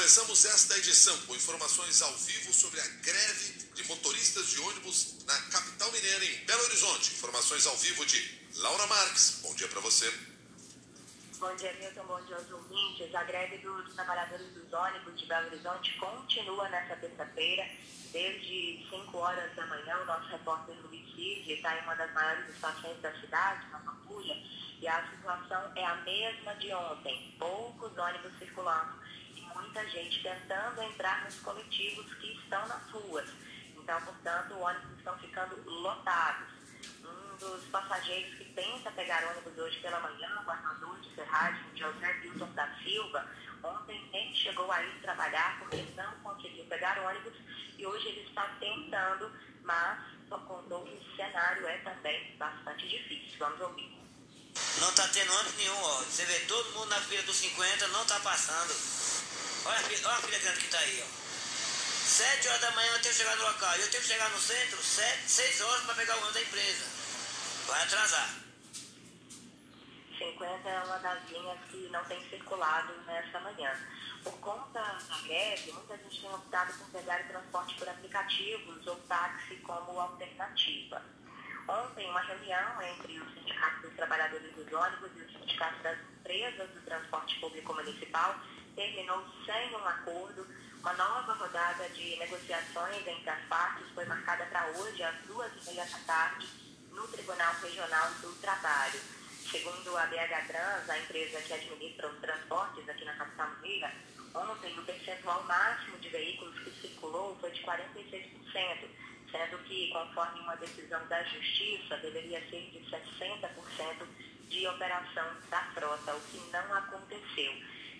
começamos esta edição com informações ao vivo sobre a greve de motoristas de ônibus na capital mineira, em Belo Horizonte. Informações ao vivo de Laura Marques. Bom dia para você. Bom dia, Milton. Bom dia aos ouvintes. A greve dos trabalhadores dos ônibus de Belo Horizonte continua nesta terça-feira, desde 5 horas da manhã. O nosso repórter Luiz Cid está em uma das maiores estações da cidade, na Pampulha, e a situação é a mesma de ontem. Poucos ônibus circulando muita gente tentando entrar nos coletivos que estão nas ruas. Então, portanto, ônibus estão ficando lotados. Um dos passageiros que tenta pegar ônibus hoje pela manhã, o armador de ferragem, José Wilson da Silva, ontem nem chegou a ir trabalhar porque não conseguiu pegar ônibus e hoje ele está tentando, mas só contou que o cenário é também bastante difícil. Vamos ouvir. Não está tendo ônibus nenhum, ó. Você vê todo mundo na fila dos 50, não está passando. Olha olha a fila grande que está aí, ó. Sete horas da manhã eu tenho que chegar no local. Eu tenho que chegar no centro sete, seis horas para pegar o ônibus da empresa. Vai atrasar. 50 é uma das linhas que não tem circulado nesta manhã. Por conta da greve, muita gente tem optado por pegar o transporte por aplicativos ou táxi como alternativa. Ontem, uma reunião entre os sindicatos dos trabalhadores dos ônibus e os sindicatos das empresas do transporte público municipal terminou sem um acordo. Uma nova rodada de negociações entre as partes foi marcada para hoje, às duas e meia da tarde, no Tribunal Regional do Trabalho. Segundo a BH Trans, a empresa que administra os transportes aqui na capital mineira, ontem o percentual máximo de veículos que circulou foi de 46%, sendo que, conforme uma decisão da Justiça, deveria ser de 60% de operação da frota, o que não aconteceu.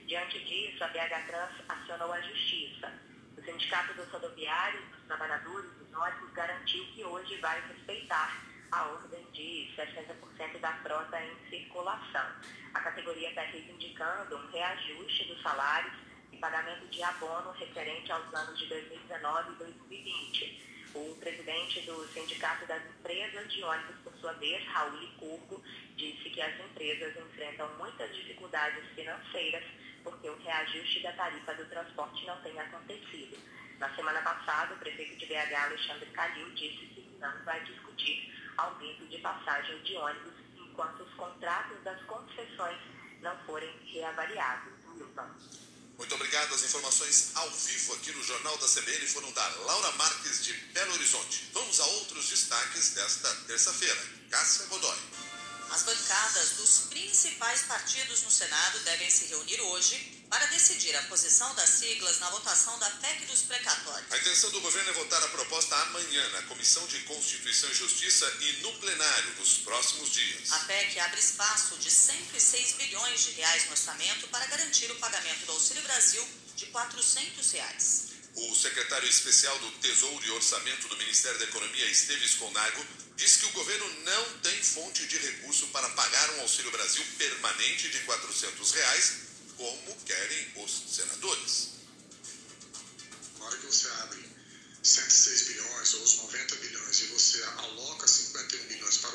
Diante disso, a BH Trans acionou a Justiça. O Sindicato dos Rodoviários, dos Trabalhadores dos ônibus, garantiu que hoje vai respeitar a ordem de 60% da frota em circulação. A categoria está reivindicando um reajuste dos salários e pagamento de abono referente aos anos de 2019 e 2020. O presidente do Sindicato das Empresas de Ônibus, por sua vez, Raul disse que as empresas enfrentam muitas dificuldades financeiras porque o reajuste da tarifa do transporte não tem acontecido. Na semana passada, o prefeito de BH, Alexandre Calil, disse que não vai discutir aumento de passagem de ônibus enquanto os contratos das concessões não forem reavaliados. Muito obrigado. As informações ao vivo aqui no Jornal da CBN foram da Laura Marques de Belo Horizonte. Vamos a outros destaques desta terça-feira. Cássia Godoy. As bancadas dos principais partidos no Senado devem se reunir hoje para decidir a posição das siglas na votação da PEC dos precatórios. A intenção do governo é votar a proposta amanhã na Comissão de Constituição e Justiça e no plenário nos próximos dias. A PEC abre espaço de 106 bilhões de reais no orçamento para garantir o pagamento do Auxílio Brasil de 400 reais. O secretário especial do Tesouro e Orçamento do Ministério da Economia, Esteves Conago, diz que o governo não tem fonte de recurso para pagar um Auxílio Brasil permanente de 400 reais, como querem os senadores. Na hora que você abre 106 bilhões ou os 90 bilhões e você aloca 51 bilhões para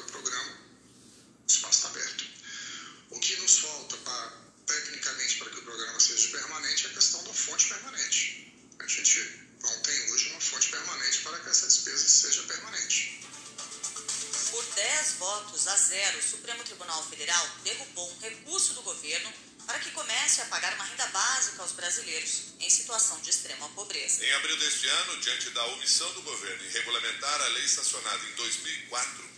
Zero. o Supremo Tribunal Federal derrubou um recurso do governo para que comece a pagar uma renda básica aos brasileiros em situação de extrema pobreza. Em abril deste ano, diante da omissão do governo em regulamentar a lei sancionada em 2004,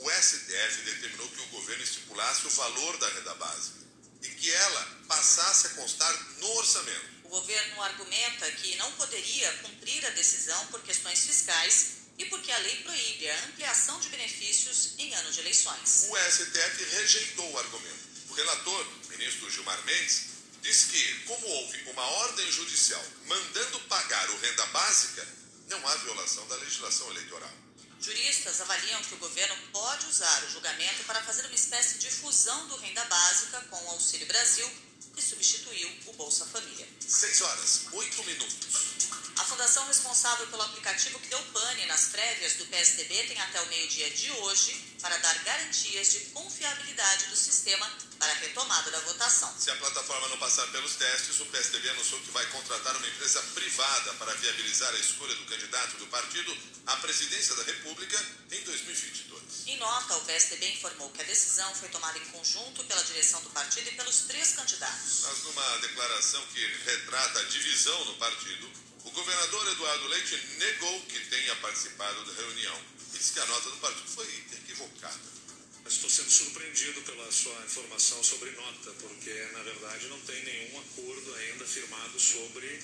o STF determinou que o governo estipulasse o valor da renda básica e que ela passasse a constar no orçamento. O governo argumenta que não poderia cumprir a decisão por questões fiscais e porque a lei proíbe a ampliação de benefícios em ano de eleições. O STF rejeitou o argumento. O relator, ministro Gilmar Mendes, disse que, como houve uma ordem judicial mandando pagar o renda básica, não há violação da legislação eleitoral. Juristas avaliam que o governo pode usar o julgamento para fazer uma espécie de fusão do renda básica com o Auxílio Brasil, que substituiu o Bolsa Família. 6 horas, 8 minutos. A fundação responsável pelo aplicativo que deu pane nas prévias do PSDB tem até o meio-dia de hoje para dar garantias de confiabilidade do sistema para a retomada da votação. Se a plataforma não passar pelos testes, o PSDB anunciou que vai contratar uma empresa privada para viabilizar a escolha do candidato do partido à presidência da República em 2022. Em nota, o PSDB informou que a decisão foi tomada em conjunto pela direção do partido e pelos três candidatos. Mas numa declaração que retrata a divisão no partido, o governador Eduardo Leite negou que tenha participado da reunião. Disse que a nota do partido foi equivocada. Estou sendo surpreendido pela sua informação sobre nota, porque na verdade não tem nenhum acordo ainda firmado sobre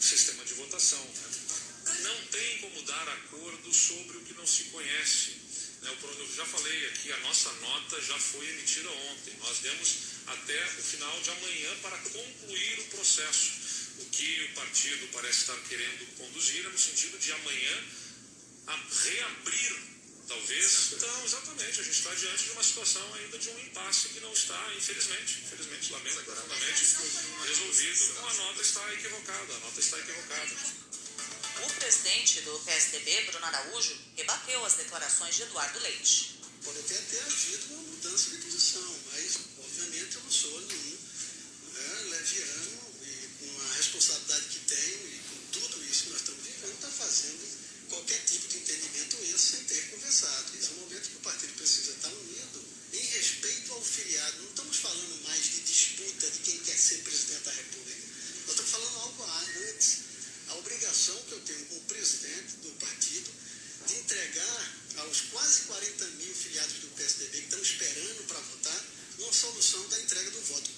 sistema de votação. Né? Não tem como dar acordo sobre o que não se conhece. Né? Eu já falei aqui, a nossa nota já foi emitida ontem. Nós demos até o final de amanhã para concluir o processo o que o partido parece estar querendo conduzir é no sentido de amanhã reabrir, talvez. Então, exatamente, a gente está diante de uma situação ainda de um impasse que não está, infelizmente, infelizmente, lamento profundamente, resolvido. a nota está equivocada, a nota está equivocada. O presidente do PSDB, Bruno Araújo, rebateu as declarações de Eduardo Leite. Pode até ter havido uma mudança de posição, mas, obviamente, eu não sou nenhum né, leviano responsabilidade que tenho e com tudo isso que nós estamos vivendo, está fazendo qualquer tipo de entendimento esse sem ter conversado. Esse é um momento que o partido precisa estar unido em respeito ao filiado. Não estamos falando mais de disputa de quem quer ser presidente da República. Nós estamos falando algo antes. A obrigação que eu tenho como presidente do partido de entregar aos quase 40 mil filiados do PSDB que estão esperando para votar uma solução da entrega do voto.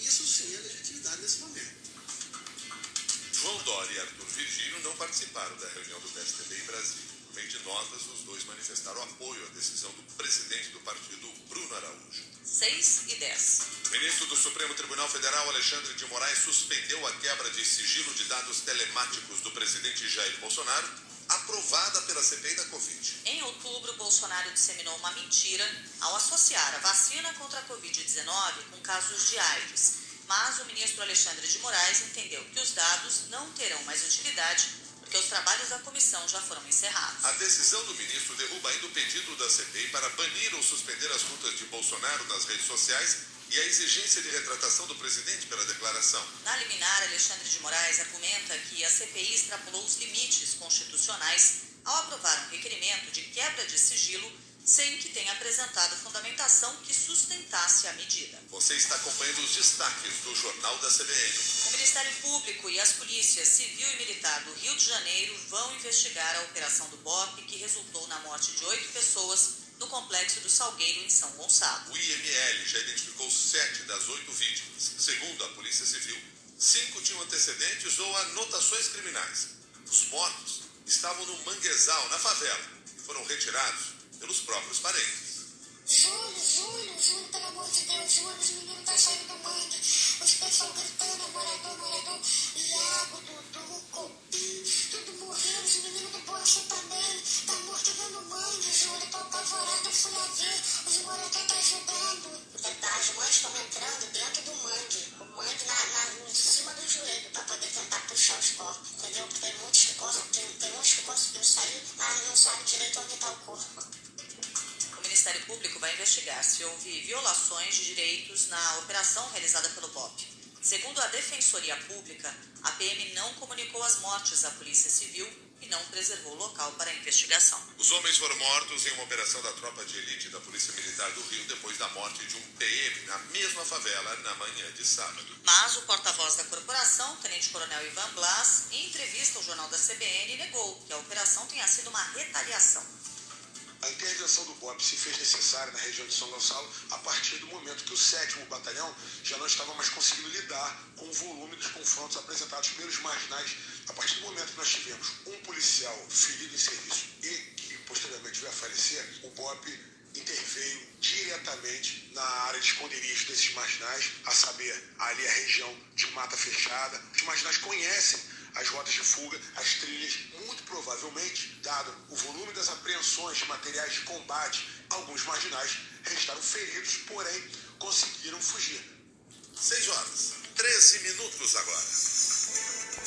Participaram da reunião do PSDB em Brasília. No meio de notas, os dois manifestaram apoio à decisão do presidente do partido, Bruno Araújo. 6 e 10. O ministro do Supremo Tribunal Federal, Alexandre de Moraes, suspendeu a quebra de sigilo de dados telemáticos do presidente Jair Bolsonaro, aprovada pela CPI da Covid. Em outubro, Bolsonaro disseminou uma mentira ao associar a vacina contra a Covid-19 com casos de AIDS mas o ministro Alexandre de Moraes entendeu que os dados não terão mais utilidade porque os trabalhos da comissão já foram encerrados. A decisão do ministro derruba ainda o pedido da CPI para banir ou suspender as contas de Bolsonaro nas redes sociais e a exigência de retratação do presidente pela declaração. Na liminar, Alexandre de Moraes argumenta que a CPI extrapolou os limites constitucionais ao aprovar um requerimento de quebra de sigilo sem que tenha apresentado fundamentação que sustentasse a medida. Você está acompanhando os destaques do Jornal da CBN. O Ministério Público e as polícias civil e militar do Rio de Janeiro vão investigar a operação do BOP que resultou na morte de oito pessoas no complexo do Salgueiro, em São Gonçalo. O IML já identificou sete das oito vítimas. Segundo a Polícia Civil, cinco tinham antecedentes ou anotações criminais. Os mortos estavam no manguezal, na favela, e foram retirados pelos próprios parentes. Júlio, Júlio, Júlio, pelo amor de Deus, Júlio, os meninos estão saindo do mangue, os pessoal gritando, morador, morador, Iago, Dudu, Copim, tudo morrendo, os meninos do Bocha também, tá morto dando mangue, Júlio, tô apavorado, eu fui lá ver, os moradores tá ajudando. As mães estão entrando dentro do mangue, o mangue na, na, em cima do joelho, pra poder tentar puxar os corpos, entendeu? Tem muitos que conseguiram, tem uns que conseguiram sair, mas não sabe direito onde tá o corpo. Ministério Público vai investigar se houve violações de direitos na operação realizada pelo BOP. Segundo a Defensoria Pública, a PM não comunicou as mortes à Polícia Civil e não preservou o local para a investigação. Os homens foram mortos em uma operação da tropa de elite da Polícia Militar do Rio depois da morte de um PM na mesma favela na manhã de sábado. Mas o porta-voz da corporação, Tenente Coronel Ivan Blas, em entrevista ao jornal da CBN, negou que a operação tenha sido uma retaliação. A intervenção do BOP se fez necessária na região de São Gonçalo a partir do momento que o 7 Batalhão já não estava mais conseguindo lidar com o volume dos confrontos apresentados pelos marginais. A partir do momento que nós tivemos um policial ferido em serviço e que posteriormente veio a falecer, o BOP interveio diretamente na área de esconderijo desses marginais, a saber, ali a região de mata fechada. Os marginais conhecem as rotas de fuga, as trilhas, muito provavelmente, dado o volume das apreensões de materiais de combate, alguns marginais restaram feridos, porém conseguiram fugir. 6 horas, 13 minutos agora.